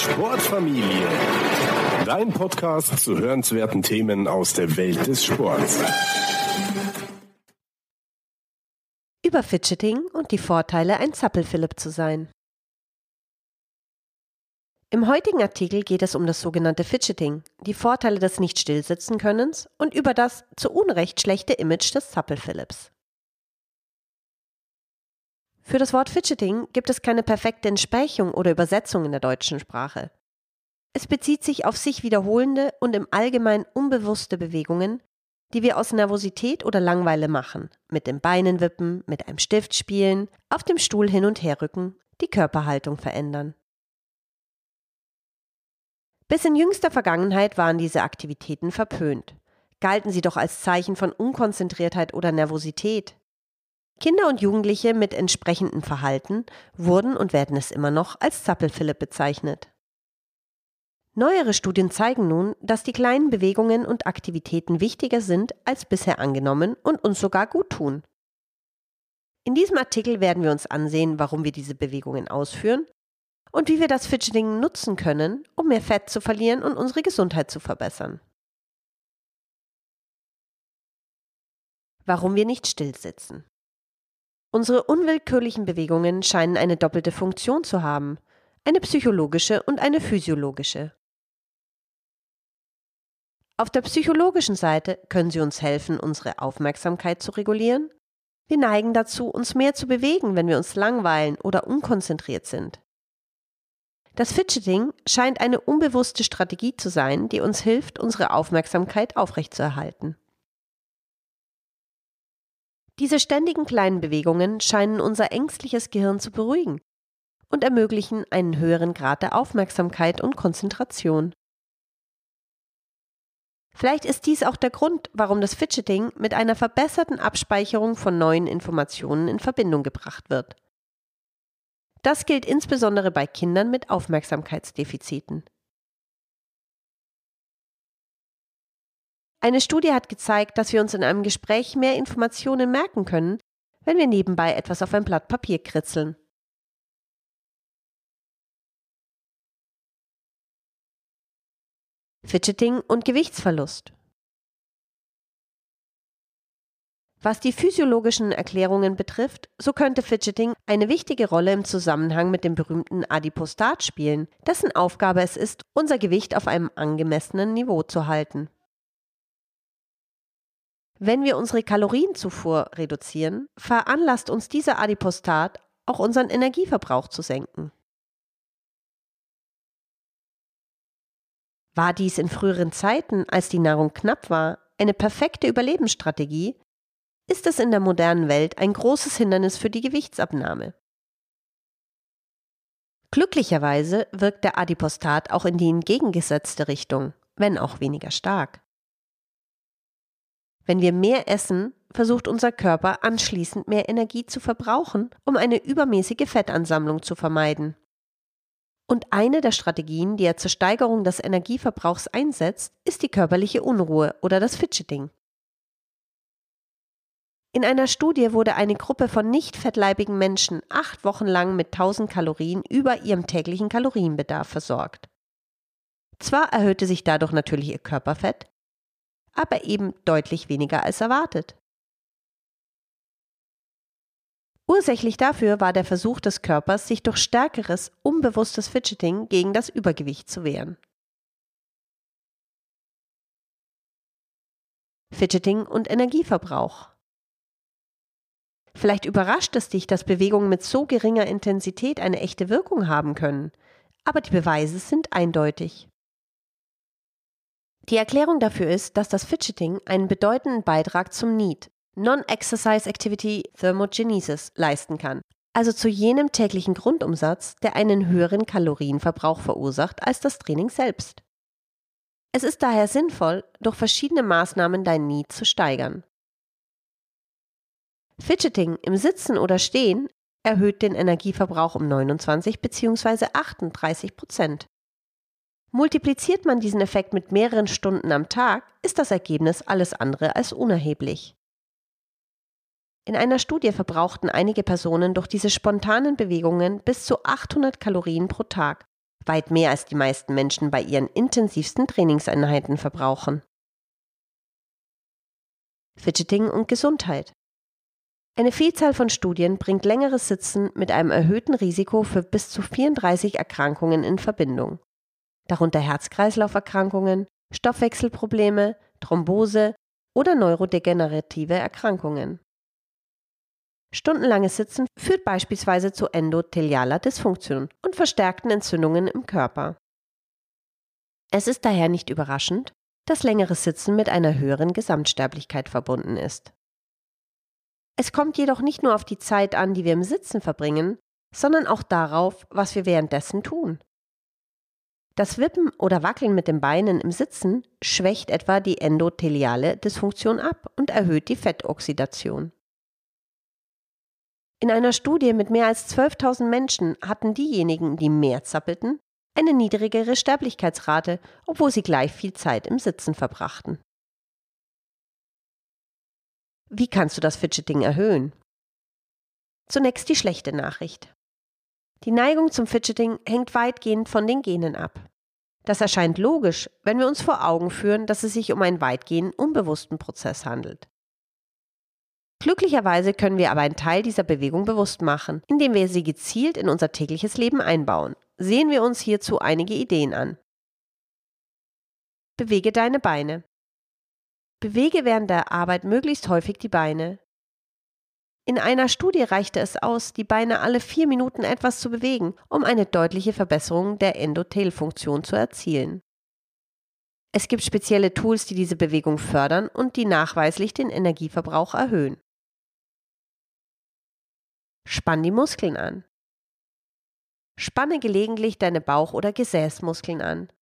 Sportfamilie. Dein Podcast zu hörenswerten Themen aus der Welt des Sports. Über Fidgeting und die Vorteile, ein Zappelphilipp zu sein. Im heutigen Artikel geht es um das sogenannte Fidgeting, die Vorteile des Nicht-Stillsitzen-Könnens und über das zu Unrecht schlechte Image des Zappelphilipps. Für das Wort Fidgeting gibt es keine perfekte Entsprechung oder Übersetzung in der deutschen Sprache. Es bezieht sich auf sich wiederholende und im Allgemeinen unbewusste Bewegungen, die wir aus Nervosität oder Langweile machen, mit den Beinen wippen, mit einem Stift spielen, auf dem Stuhl hin und her rücken, die Körperhaltung verändern. Bis in jüngster Vergangenheit waren diese Aktivitäten verpönt, galten sie doch als Zeichen von Unkonzentriertheit oder Nervosität. Kinder und Jugendliche mit entsprechendem Verhalten wurden und werden es immer noch als Zappelphilipp bezeichnet. Neuere Studien zeigen nun, dass die kleinen Bewegungen und Aktivitäten wichtiger sind als bisher angenommen und uns sogar gut tun. In diesem Artikel werden wir uns ansehen, warum wir diese Bewegungen ausführen und wie wir das Fidgeting nutzen können, um mehr Fett zu verlieren und unsere Gesundheit zu verbessern. Warum wir nicht stillsitzen. Unsere unwillkürlichen Bewegungen scheinen eine doppelte Funktion zu haben, eine psychologische und eine physiologische. Auf der psychologischen Seite können sie uns helfen, unsere Aufmerksamkeit zu regulieren. Wir neigen dazu, uns mehr zu bewegen, wenn wir uns langweilen oder unkonzentriert sind. Das Fidgeting scheint eine unbewusste Strategie zu sein, die uns hilft, unsere Aufmerksamkeit aufrechtzuerhalten. Diese ständigen kleinen Bewegungen scheinen unser ängstliches Gehirn zu beruhigen und ermöglichen einen höheren Grad der Aufmerksamkeit und Konzentration. Vielleicht ist dies auch der Grund, warum das Fidgeting mit einer verbesserten Abspeicherung von neuen Informationen in Verbindung gebracht wird. Das gilt insbesondere bei Kindern mit Aufmerksamkeitsdefiziten. Eine Studie hat gezeigt, dass wir uns in einem Gespräch mehr Informationen merken können, wenn wir nebenbei etwas auf ein Blatt Papier kritzeln. Fidgeting und Gewichtsverlust. Was die physiologischen Erklärungen betrifft, so könnte Fidgeting eine wichtige Rolle im Zusammenhang mit dem berühmten Adipostat spielen, dessen Aufgabe es ist, unser Gewicht auf einem angemessenen Niveau zu halten. Wenn wir unsere Kalorienzufuhr reduzieren, veranlasst uns dieser Adipostat auch unseren Energieverbrauch zu senken. War dies in früheren Zeiten, als die Nahrung knapp war, eine perfekte Überlebensstrategie, ist es in der modernen Welt ein großes Hindernis für die Gewichtsabnahme. Glücklicherweise wirkt der Adipostat auch in die entgegengesetzte Richtung, wenn auch weniger stark. Wenn wir mehr essen, versucht unser Körper anschließend mehr Energie zu verbrauchen, um eine übermäßige Fettansammlung zu vermeiden. Und eine der Strategien, die er zur Steigerung des Energieverbrauchs einsetzt, ist die körperliche Unruhe oder das Fidgeting. In einer Studie wurde eine Gruppe von nicht fettleibigen Menschen acht Wochen lang mit 1000 Kalorien über ihrem täglichen Kalorienbedarf versorgt. Zwar erhöhte sich dadurch natürlich ihr Körperfett, aber eben deutlich weniger als erwartet. Ursächlich dafür war der Versuch des Körpers, sich durch stärkeres, unbewusstes Fidgeting gegen das Übergewicht zu wehren. Fidgeting und Energieverbrauch. Vielleicht überrascht es dich, dass Bewegungen mit so geringer Intensität eine echte Wirkung haben können, aber die Beweise sind eindeutig. Die Erklärung dafür ist, dass das Fidgeting einen bedeutenden Beitrag zum NEAT, Non-Exercise Activity Thermogenesis leisten kann, also zu jenem täglichen Grundumsatz, der einen höheren Kalorienverbrauch verursacht als das Training selbst. Es ist daher sinnvoll, durch verschiedene Maßnahmen dein Need zu steigern. Fidgeting im Sitzen oder Stehen erhöht den Energieverbrauch um 29 bzw. 38 Prozent. Multipliziert man diesen Effekt mit mehreren Stunden am Tag, ist das Ergebnis alles andere als unerheblich. In einer Studie verbrauchten einige Personen durch diese spontanen Bewegungen bis zu 800 Kalorien pro Tag, weit mehr als die meisten Menschen bei ihren intensivsten Trainingseinheiten verbrauchen. Fidgeting und Gesundheit. Eine Vielzahl von Studien bringt längeres Sitzen mit einem erhöhten Risiko für bis zu 34 Erkrankungen in Verbindung, darunter Herz-Kreislauf-Erkrankungen, Stoffwechselprobleme, Thrombose oder neurodegenerative Erkrankungen. Stundenlanges Sitzen führt beispielsweise zu endothelialer Dysfunktion und verstärkten Entzündungen im Körper. Es ist daher nicht überraschend, dass längeres Sitzen mit einer höheren Gesamtsterblichkeit verbunden ist. Es kommt jedoch nicht nur auf die Zeit an, die wir im Sitzen verbringen, sondern auch darauf, was wir währenddessen tun. Das Wippen oder Wackeln mit den Beinen im Sitzen schwächt etwa die endotheliale Dysfunktion ab und erhöht die Fettoxidation. In einer Studie mit mehr als 12.000 Menschen hatten diejenigen, die mehr zappelten, eine niedrigere Sterblichkeitsrate, obwohl sie gleich viel Zeit im Sitzen verbrachten. Wie kannst du das Fidgeting erhöhen? Zunächst die schlechte Nachricht. Die Neigung zum Fidgeting hängt weitgehend von den Genen ab. Das erscheint logisch, wenn wir uns vor Augen führen, dass es sich um einen weitgehend unbewussten Prozess handelt. Glücklicherweise können wir aber einen Teil dieser Bewegung bewusst machen, indem wir sie gezielt in unser tägliches Leben einbauen. Sehen wir uns hierzu einige Ideen an. Bewege deine Beine. Bewege während der Arbeit möglichst häufig die Beine. In einer Studie reichte es aus, die Beine alle vier Minuten etwas zu bewegen, um eine deutliche Verbesserung der Endothelfunktion zu erzielen. Es gibt spezielle Tools, die diese Bewegung fördern und die nachweislich den Energieverbrauch erhöhen. Spann die Muskeln an. Spanne gelegentlich deine Bauch- oder Gesäßmuskeln an.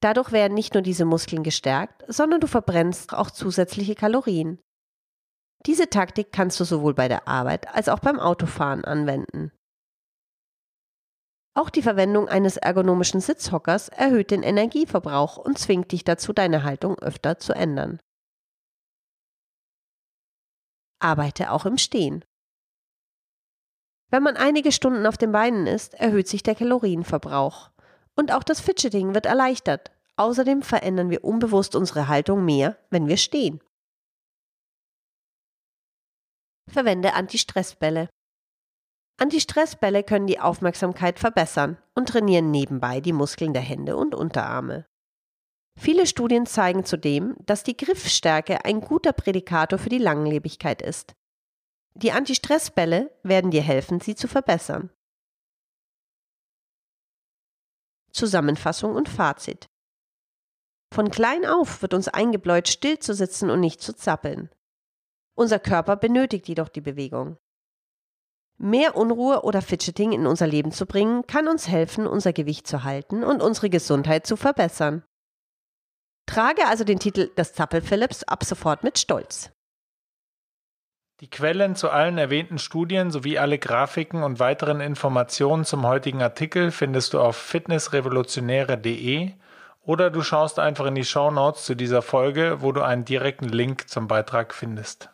Dadurch werden nicht nur diese Muskeln gestärkt, sondern du verbrennst auch zusätzliche Kalorien. Diese Taktik kannst du sowohl bei der Arbeit als auch beim Autofahren anwenden. Auch die Verwendung eines ergonomischen Sitzhockers erhöht den Energieverbrauch und zwingt dich dazu, deine Haltung öfter zu ändern. Arbeite auch im Stehen. Wenn man einige Stunden auf den Beinen ist, erhöht sich der Kalorienverbrauch. Und auch das Fidgeting wird erleichtert. Außerdem verändern wir unbewusst unsere Haltung mehr, wenn wir stehen. Verwende Anti-Stress-Bälle. Anti-Stress-Bälle können die Aufmerksamkeit verbessern und trainieren nebenbei die Muskeln der Hände und Unterarme. Viele Studien zeigen zudem, dass die Griffstärke ein guter Prädikator für die Langlebigkeit ist. Die Anti-Stress-Bälle werden dir helfen, sie zu verbessern. Zusammenfassung und Fazit. Von klein auf wird uns eingebläut, still zu sitzen und nicht zu zappeln. Unser Körper benötigt jedoch die Bewegung. Mehr Unruhe oder Fidgeting in unser Leben zu bringen, kann uns helfen, unser Gewicht zu halten und unsere Gesundheit zu verbessern. Trage also den Titel des Zappel-Philips ab sofort mit Stolz. Die Quellen zu allen erwähnten Studien sowie alle Grafiken und weiteren Informationen zum heutigen Artikel findest du auf fitnessrevolutionäre.de oder du schaust einfach in die Show Notes zu dieser Folge, wo du einen direkten Link zum Beitrag findest.